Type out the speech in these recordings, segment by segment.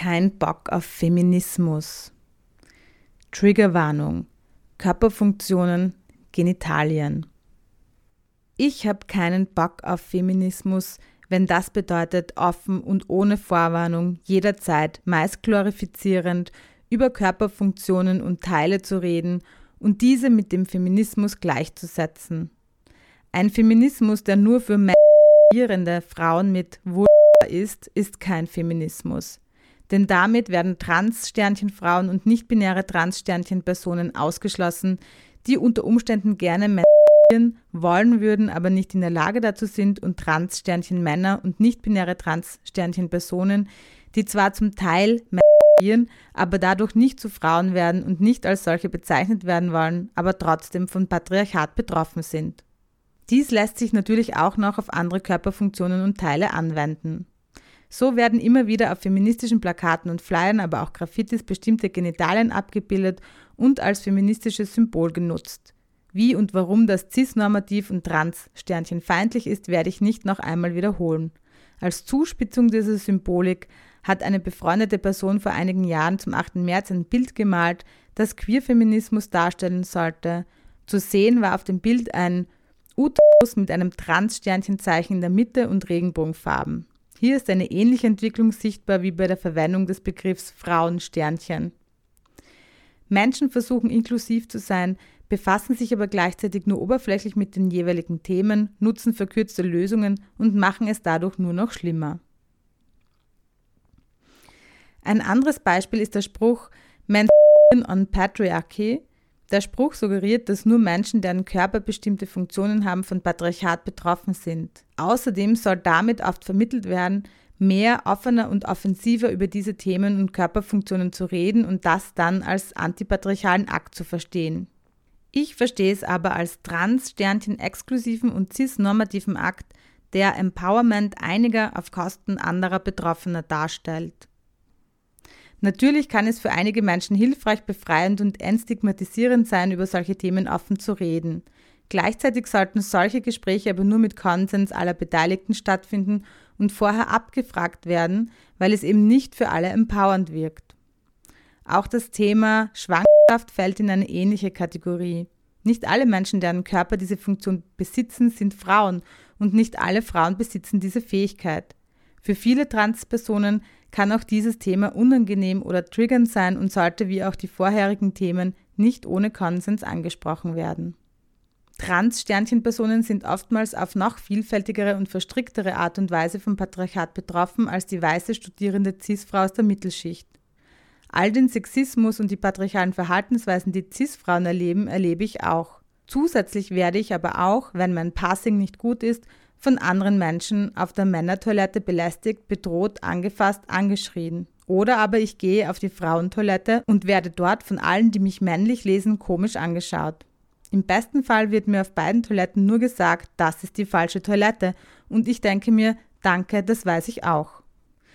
kein Bock auf Feminismus. Triggerwarnung. Körperfunktionen, Genitalien. Ich habe keinen Bock auf Feminismus, wenn das bedeutet, offen und ohne Vorwarnung jederzeit, meist glorifizierend, über Körperfunktionen und Teile zu reden und diese mit dem Feminismus gleichzusetzen. Ein Feminismus, der nur für menschliche Frauen mit Vulva ist, ist kein Feminismus. Denn damit werden Trans-Sternchen-Frauen und nicht-binäre Trans-Sternchen-Personen ausgeschlossen, die unter Umständen gerne menstruieren wollen würden, aber nicht in der Lage dazu sind und Trans-Sternchen-Männer und nicht-binäre Trans-Sternchen-Personen, die zwar zum Teil aber dadurch nicht zu Frauen werden und nicht als solche bezeichnet werden wollen, aber trotzdem von Patriarchat betroffen sind. Dies lässt sich natürlich auch noch auf andere Körperfunktionen und Teile anwenden. So werden immer wieder auf feministischen Plakaten und Flyern, aber auch Graffitis bestimmte Genitalien abgebildet und als feministisches Symbol genutzt. Wie und warum das cis-normativ und trans Sternchen feindlich ist, werde ich nicht noch einmal wiederholen. Als Zuspitzung dieser Symbolik hat eine befreundete Person vor einigen Jahren zum 8. März ein Bild gemalt, das Queerfeminismus darstellen sollte. Zu sehen war auf dem Bild ein Uterus mit einem Trans-Sternchenzeichen in der Mitte und Regenbogenfarben. Hier ist eine ähnliche Entwicklung sichtbar wie bei der Verwendung des Begriffs Frauensternchen. Menschen versuchen inklusiv zu sein, befassen sich aber gleichzeitig nur oberflächlich mit den jeweiligen Themen, nutzen verkürzte Lösungen und machen es dadurch nur noch schlimmer. Ein anderes Beispiel ist der Spruch Men on Patriarchy, der Spruch suggeriert, dass nur Menschen, deren Körper bestimmte Funktionen haben, von Patriarchat betroffen sind. Außerdem soll damit oft vermittelt werden, mehr offener und offensiver über diese Themen und Körperfunktionen zu reden und das dann als antipatriarchalen Akt zu verstehen. Ich verstehe es aber als trans-Sternchen-exklusiven und cis-normativen Akt, der Empowerment einiger auf Kosten anderer Betroffener darstellt. Natürlich kann es für einige Menschen hilfreich, befreiend und entstigmatisierend sein, über solche Themen offen zu reden. Gleichzeitig sollten solche Gespräche aber nur mit Konsens aller Beteiligten stattfinden und vorher abgefragt werden, weil es eben nicht für alle empowernd wirkt. Auch das Thema Schwangerschaft fällt in eine ähnliche Kategorie. Nicht alle Menschen, deren Körper diese Funktion besitzen, sind Frauen und nicht alle Frauen besitzen diese Fähigkeit. Für viele Transpersonen kann auch dieses Thema unangenehm oder triggernd sein und sollte wie auch die vorherigen Themen nicht ohne Konsens angesprochen werden. Trans-Sternchenpersonen sind oftmals auf noch vielfältigere und verstricktere Art und Weise vom Patriarchat betroffen als die weiße studierende Cis-Frau aus der Mittelschicht. All den Sexismus und die patriarchalen Verhaltensweisen, die Cis-Frauen erleben, erlebe ich auch. Zusätzlich werde ich aber auch, wenn mein Passing nicht gut ist, von anderen Menschen auf der Männertoilette belästigt, bedroht, angefasst, angeschrien. Oder aber ich gehe auf die Frauentoilette und werde dort von allen, die mich männlich lesen, komisch angeschaut. Im besten Fall wird mir auf beiden Toiletten nur gesagt, das ist die falsche Toilette und ich denke mir, danke, das weiß ich auch.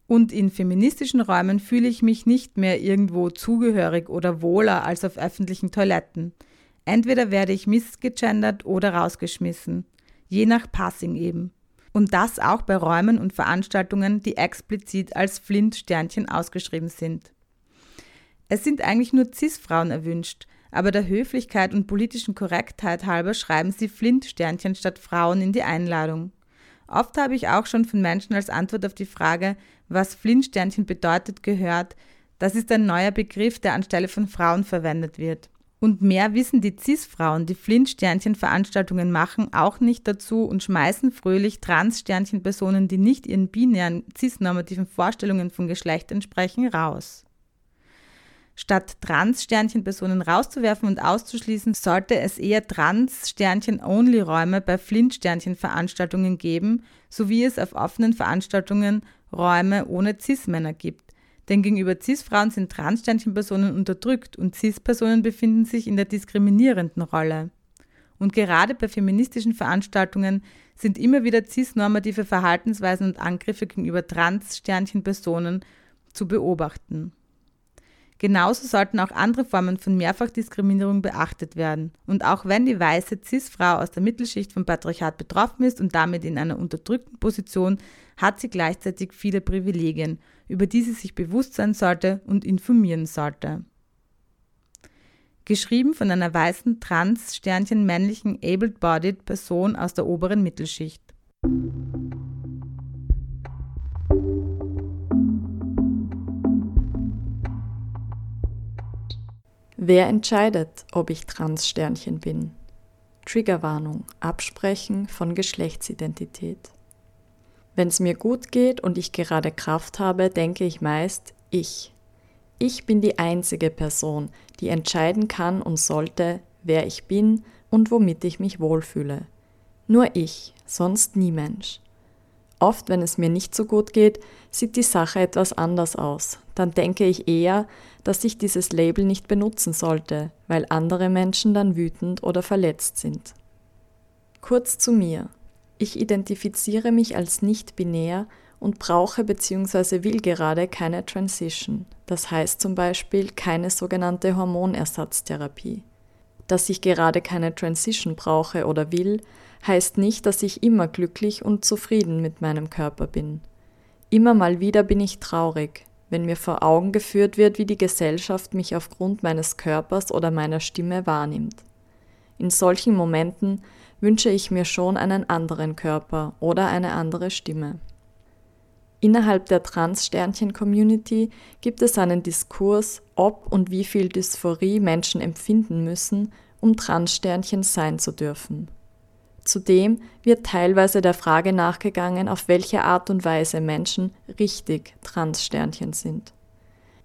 Und in feministischen Räumen fühle ich mich nicht mehr irgendwo zugehörig oder wohler als auf öffentlichen Toiletten. Entweder werde ich missgegendert oder rausgeschmissen je nach Passing eben. Und das auch bei Räumen und Veranstaltungen, die explizit als Flint-Sternchen ausgeschrieben sind. Es sind eigentlich nur Cis-Frauen erwünscht, aber der Höflichkeit und politischen Korrektheit halber schreiben sie Flint-Sternchen statt Frauen in die Einladung. Oft habe ich auch schon von Menschen als Antwort auf die Frage, was Flint-Sternchen bedeutet, gehört, das ist ein neuer Begriff, der anstelle von Frauen verwendet wird. Und mehr wissen die CIS-Frauen, die Flint-Sternchen-Veranstaltungen machen, auch nicht dazu und schmeißen fröhlich Trans-Sternchen-Personen, die nicht ihren binären cis-normativen Vorstellungen von Geschlecht entsprechen, raus. Statt Trans-Sternchen-Personen rauszuwerfen und auszuschließen, sollte es eher Trans-Sternchen-Only-Räume bei Flint-Sternchen-Veranstaltungen geben, so wie es auf offenen Veranstaltungen Räume ohne Cis-Männer gibt. Denn gegenüber CIS-Frauen sind Transsternchenpersonen unterdrückt und CIS-Personen befinden sich in der diskriminierenden Rolle. Und gerade bei feministischen Veranstaltungen sind immer wieder cis-normative Verhaltensweisen und Angriffe gegenüber Trans-Sternchenpersonen zu beobachten. Genauso sollten auch andere Formen von Mehrfachdiskriminierung beachtet werden. Und auch wenn die weiße CIS-Frau aus der Mittelschicht vom Patriarchat betroffen ist und damit in einer unterdrückten Position, hat sie gleichzeitig viele Privilegien, über die sie sich bewusst sein sollte und informieren sollte. Geschrieben von einer weißen trans-Sternchen männlichen able-bodied Person aus der oberen Mittelschicht. Wer entscheidet, ob ich Trans-Sternchen bin? Triggerwarnung, Absprechen von Geschlechtsidentität. Wenn es mir gut geht und ich gerade Kraft habe, denke ich meist ich. Ich bin die einzige Person, die entscheiden kann und sollte, wer ich bin und womit ich mich wohlfühle. Nur ich, sonst nie Mensch. Oft, wenn es mir nicht so gut geht, sieht die Sache etwas anders aus. Dann denke ich eher, dass ich dieses Label nicht benutzen sollte, weil andere Menschen dann wütend oder verletzt sind. Kurz zu mir. Ich identifiziere mich als nicht binär und brauche bzw. will gerade keine Transition, das heißt zum Beispiel keine sogenannte Hormonersatztherapie. Dass ich gerade keine Transition brauche oder will, heißt nicht, dass ich immer glücklich und zufrieden mit meinem Körper bin. Immer mal wieder bin ich traurig, wenn mir vor Augen geführt wird, wie die Gesellschaft mich aufgrund meines Körpers oder meiner Stimme wahrnimmt. In solchen Momenten wünsche ich mir schon einen anderen Körper oder eine andere Stimme. Innerhalb der Trans-Sternchen-Community gibt es einen Diskurs, ob und wie viel Dysphorie Menschen empfinden müssen, um Trans-Sternchen sein zu dürfen. Zudem wird teilweise der Frage nachgegangen, auf welche Art und Weise Menschen richtig Transsternchen sind.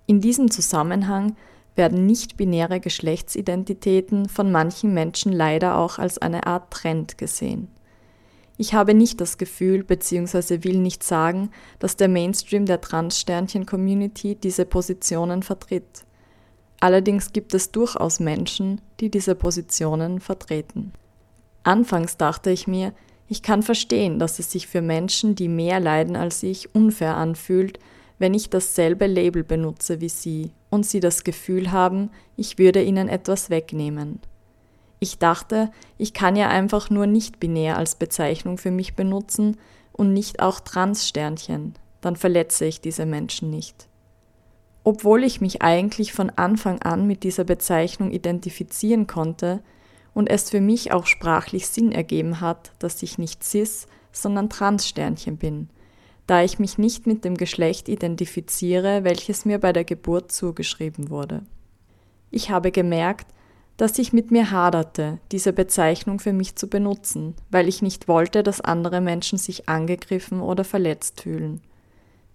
In diesem Zusammenhang werden nicht-binäre Geschlechtsidentitäten von manchen Menschen leider auch als eine Art Trend gesehen. Ich habe nicht das Gefühl bzw. will nicht sagen, dass der Mainstream der Transsternchen-Community diese Positionen vertritt. Allerdings gibt es durchaus Menschen, die diese Positionen vertreten. Anfangs dachte ich mir, ich kann verstehen, dass es sich für Menschen, die mehr leiden als ich, unfair anfühlt, wenn ich dasselbe Label benutze wie sie und sie das Gefühl haben, ich würde ihnen etwas wegnehmen. Ich dachte, ich kann ja einfach nur nicht binär als Bezeichnung für mich benutzen und nicht auch Trans-Sternchen, dann verletze ich diese Menschen nicht. Obwohl ich mich eigentlich von Anfang an mit dieser Bezeichnung identifizieren konnte, und es für mich auch sprachlich Sinn ergeben hat, dass ich nicht cis, sondern Transsternchen bin, da ich mich nicht mit dem Geschlecht identifiziere, welches mir bei der Geburt zugeschrieben wurde. Ich habe gemerkt, dass ich mit mir haderte, diese Bezeichnung für mich zu benutzen, weil ich nicht wollte, dass andere Menschen sich angegriffen oder verletzt fühlen.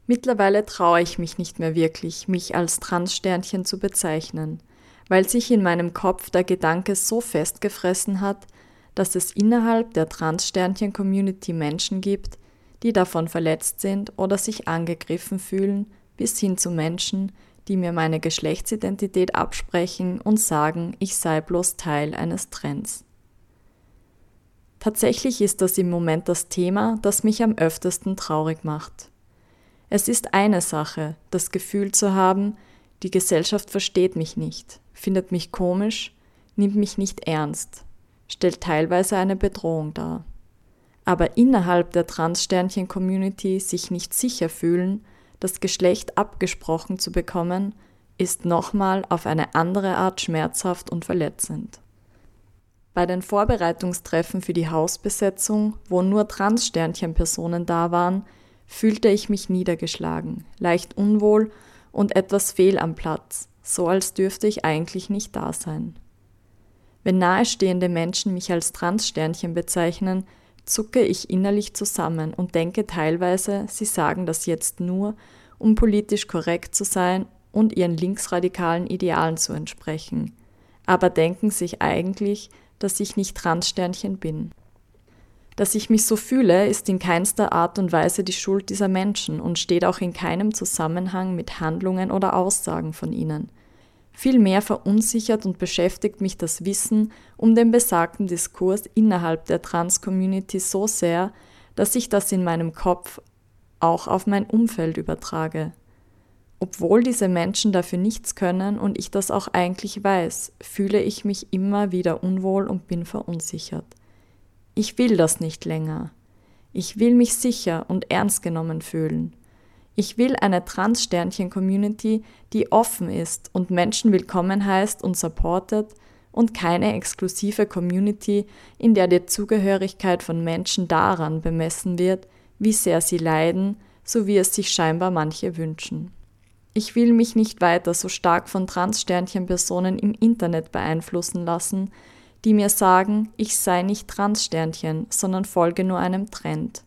Mittlerweile traue ich mich nicht mehr wirklich, mich als Transsternchen zu bezeichnen – weil sich in meinem Kopf der Gedanke so festgefressen hat, dass es innerhalb der Transsternchen-Community Menschen gibt, die davon verletzt sind oder sich angegriffen fühlen, bis hin zu Menschen, die mir meine Geschlechtsidentität absprechen und sagen, ich sei bloß Teil eines Trends. Tatsächlich ist das im Moment das Thema, das mich am öftesten traurig macht. Es ist eine Sache, das Gefühl zu haben, die Gesellschaft versteht mich nicht, findet mich komisch, nimmt mich nicht ernst, stellt teilweise eine Bedrohung dar. Aber innerhalb der Transsternchen-Community sich nicht sicher fühlen, das Geschlecht abgesprochen zu bekommen, ist nochmal auf eine andere Art schmerzhaft und verletzend. Bei den Vorbereitungstreffen für die Hausbesetzung, wo nur Transsternchen-Personen da waren, fühlte ich mich niedergeschlagen, leicht unwohl und etwas fehl am Platz, so als dürfte ich eigentlich nicht da sein. Wenn nahestehende Menschen mich als Transsternchen bezeichnen, zucke ich innerlich zusammen und denke teilweise, sie sagen das jetzt nur, um politisch korrekt zu sein und ihren linksradikalen Idealen zu entsprechen, aber denken sich eigentlich, dass ich nicht Transsternchen bin. Dass ich mich so fühle, ist in keinster Art und Weise die Schuld dieser Menschen und steht auch in keinem Zusammenhang mit Handlungen oder Aussagen von ihnen. Vielmehr verunsichert und beschäftigt mich das Wissen um den besagten Diskurs innerhalb der Trans-Community so sehr, dass ich das in meinem Kopf auch auf mein Umfeld übertrage. Obwohl diese Menschen dafür nichts können und ich das auch eigentlich weiß, fühle ich mich immer wieder unwohl und bin verunsichert. Ich will das nicht länger. Ich will mich sicher und ernst genommen fühlen. Ich will eine Trans-Sternchen-Community, die offen ist und Menschen willkommen heißt und supportet und keine exklusive Community, in der die Zugehörigkeit von Menschen daran bemessen wird, wie sehr sie leiden, so wie es sich scheinbar manche wünschen. Ich will mich nicht weiter so stark von Trans-Sternchen-Personen im Internet beeinflussen lassen, die mir sagen, ich sei nicht Trans-Sternchen, sondern folge nur einem Trend.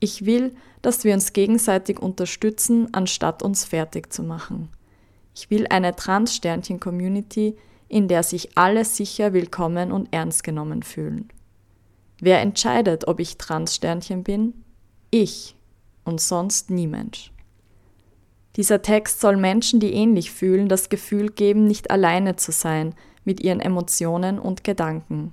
Ich will, dass wir uns gegenseitig unterstützen, anstatt uns fertig zu machen. Ich will eine Trans-Sternchen-Community, in der sich alle sicher willkommen und ernst genommen fühlen. Wer entscheidet, ob ich Trans-Sternchen bin? Ich und sonst niemand. Dieser Text soll Menschen, die ähnlich fühlen, das Gefühl geben, nicht alleine zu sein mit ihren Emotionen und Gedanken.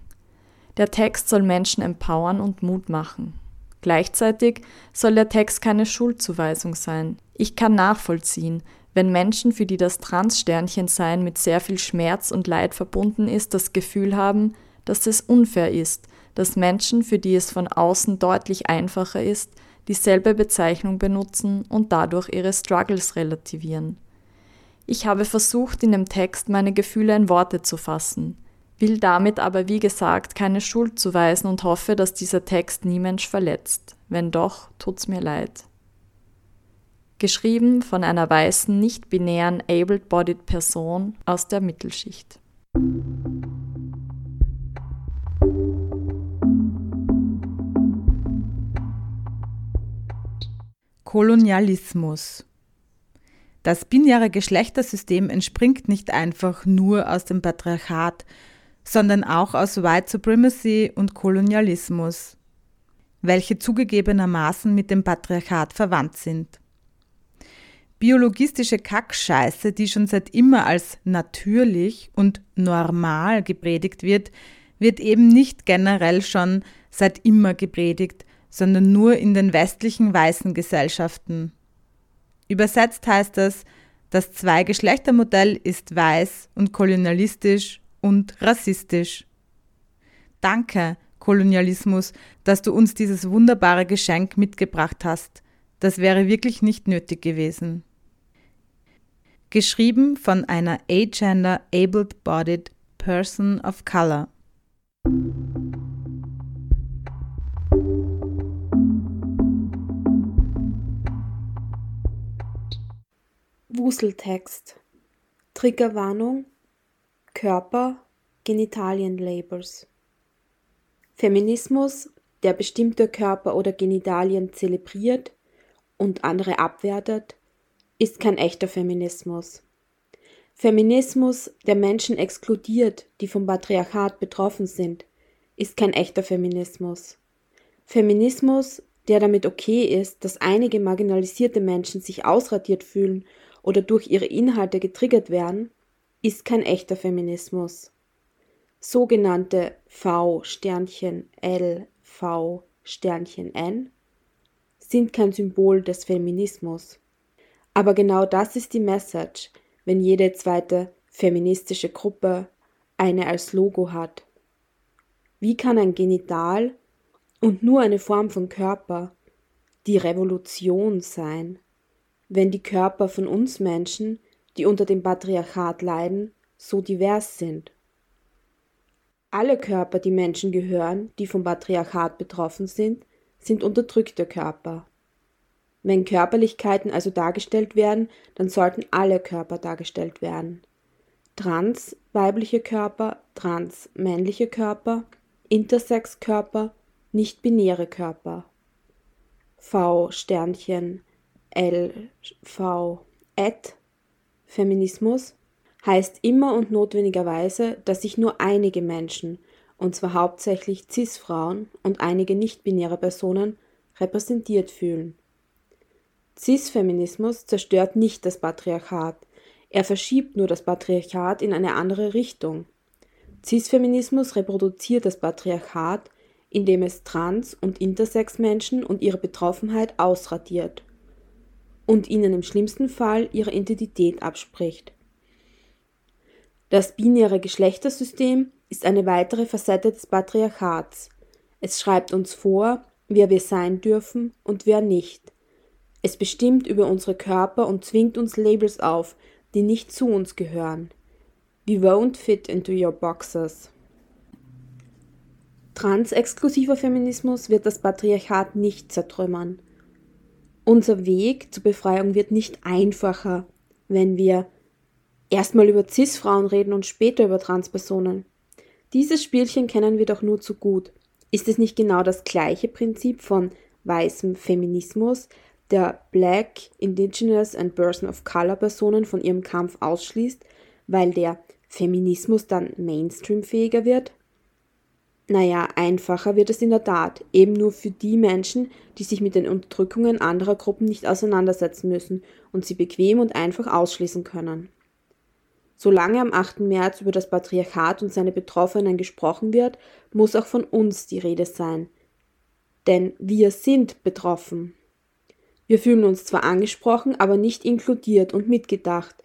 Der Text soll Menschen empowern und Mut machen. Gleichzeitig soll der Text keine Schuldzuweisung sein. Ich kann nachvollziehen, wenn Menschen, für die das Trans-Sternchen-Sein mit sehr viel Schmerz und Leid verbunden ist, das Gefühl haben, dass es unfair ist, dass Menschen, für die es von außen deutlich einfacher ist, dieselbe Bezeichnung benutzen und dadurch ihre Struggles relativieren. Ich habe versucht, in dem Text meine Gefühle in Worte zu fassen will damit aber wie gesagt keine Schuld zuweisen und hoffe, dass dieser Text nie verletzt. Wenn doch, tut's mir leid. Geschrieben von einer weißen, nicht-binären, able-bodied Person aus der Mittelschicht. Kolonialismus Das binäre Geschlechtersystem entspringt nicht einfach nur aus dem Patriarchat, sondern auch aus White Supremacy und Kolonialismus, welche zugegebenermaßen mit dem Patriarchat verwandt sind. Biologistische Kackscheiße, die schon seit immer als natürlich und normal gepredigt wird, wird eben nicht generell schon seit immer gepredigt, sondern nur in den westlichen weißen Gesellschaften. Übersetzt heißt das, das Zwei-Geschlechter-Modell ist weiß und kolonialistisch und rassistisch. Danke, Kolonialismus, dass du uns dieses wunderbare Geschenk mitgebracht hast. Das wäre wirklich nicht nötig gewesen. Geschrieben von einer agender able-bodied person of color. Wuseltext Triggerwarnung Körper, Genitalien-Labels. Feminismus, der bestimmte Körper oder Genitalien zelebriert und andere abwertet, ist kein echter Feminismus. Feminismus, der Menschen exkludiert, die vom Patriarchat betroffen sind, ist kein echter Feminismus. Feminismus, der damit okay ist, dass einige marginalisierte Menschen sich ausradiert fühlen oder durch ihre Inhalte getriggert werden, ist kein echter Feminismus. Sogenannte V-L, V-N sind kein Symbol des Feminismus. Aber genau das ist die Message, wenn jede zweite feministische Gruppe eine als Logo hat. Wie kann ein Genital und nur eine Form von Körper die Revolution sein, wenn die Körper von uns Menschen die unter dem Patriarchat leiden, so divers sind. Alle Körper, die Menschen gehören, die vom Patriarchat betroffen sind, sind unterdrückte Körper. Wenn Körperlichkeiten also dargestellt werden, dann sollten alle Körper dargestellt werden. Trans weibliche Körper, trans männliche Körper, Intersex Körper, nicht binäre Körper. V Sternchen L V et Feminismus heißt immer und notwendigerweise, dass sich nur einige Menschen, und zwar hauptsächlich CIS-Frauen und einige nicht-binäre Personen, repräsentiert fühlen. Cis-Feminismus zerstört nicht das Patriarchat, er verschiebt nur das Patriarchat in eine andere Richtung. Cis-Feminismus reproduziert das Patriarchat, indem es Trans- und Intersex-Menschen und ihre Betroffenheit ausradiert und ihnen im schlimmsten Fall ihre Identität abspricht. Das binäre Geschlechtersystem ist eine weitere Facette des Patriarchats. Es schreibt uns vor, wer wir sein dürfen und wer nicht. Es bestimmt über unsere Körper und zwingt uns Labels auf, die nicht zu uns gehören. We won't fit into your boxes. Transexklusiver Feminismus wird das Patriarchat nicht zertrümmern. Unser Weg zur Befreiung wird nicht einfacher, wenn wir erstmal über CIS-Frauen reden und später über Transpersonen. Dieses Spielchen kennen wir doch nur zu gut. Ist es nicht genau das gleiche Prinzip von weißem Feminismus, der Black, Indigenous and Person of Color Personen von ihrem Kampf ausschließt, weil der Feminismus dann mainstreamfähiger wird? Naja, einfacher wird es in der Tat, eben nur für die Menschen, die sich mit den Unterdrückungen anderer Gruppen nicht auseinandersetzen müssen und sie bequem und einfach ausschließen können. Solange am 8. März über das Patriarchat und seine Betroffenen gesprochen wird, muss auch von uns die Rede sein. Denn wir sind betroffen. Wir fühlen uns zwar angesprochen, aber nicht inkludiert und mitgedacht.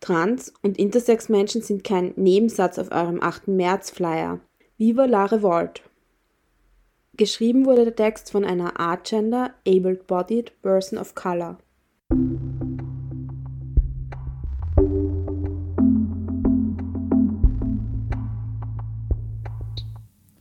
Trans- und Intersex-Menschen sind kein Nebensatz auf eurem 8. März-Flyer. Viva la Revolt. Geschrieben wurde der Text von einer Artgender, Able-Bodied Person of Color.